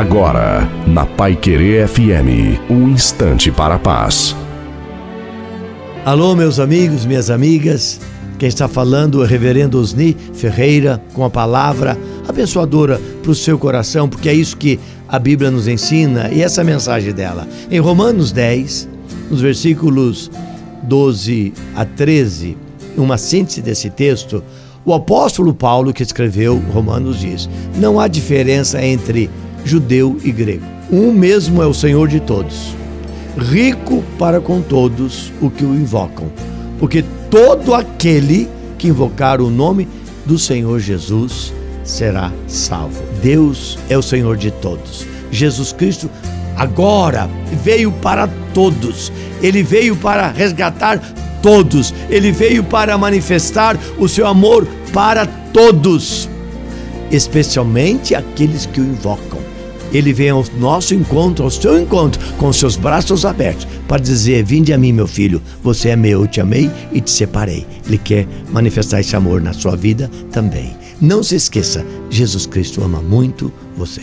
Agora, na Pai Querer FM, um instante para a paz. Alô, meus amigos, minhas amigas. Quem está falando é o Reverendo Osni Ferreira, com a palavra abençoadora para o seu coração, porque é isso que a Bíblia nos ensina e essa é a mensagem dela. Em Romanos 10, nos versículos 12 a 13, uma síntese desse texto, o apóstolo Paulo, que escreveu Romanos, diz: Não há diferença entre judeu e grego. Um mesmo é o Senhor de todos, rico para com todos o que o invocam, porque todo aquele que invocar o nome do Senhor Jesus será salvo. Deus é o Senhor de todos. Jesus Cristo agora veio para todos. Ele veio para resgatar todos. Ele veio para manifestar o seu amor para todos, especialmente aqueles que o invocam. Ele vem ao nosso encontro, ao seu encontro, com seus braços abertos, para dizer: Vinde a mim, meu filho, você é meu, eu te amei e te separei. Ele quer manifestar esse amor na sua vida também. Não se esqueça, Jesus Cristo ama muito você.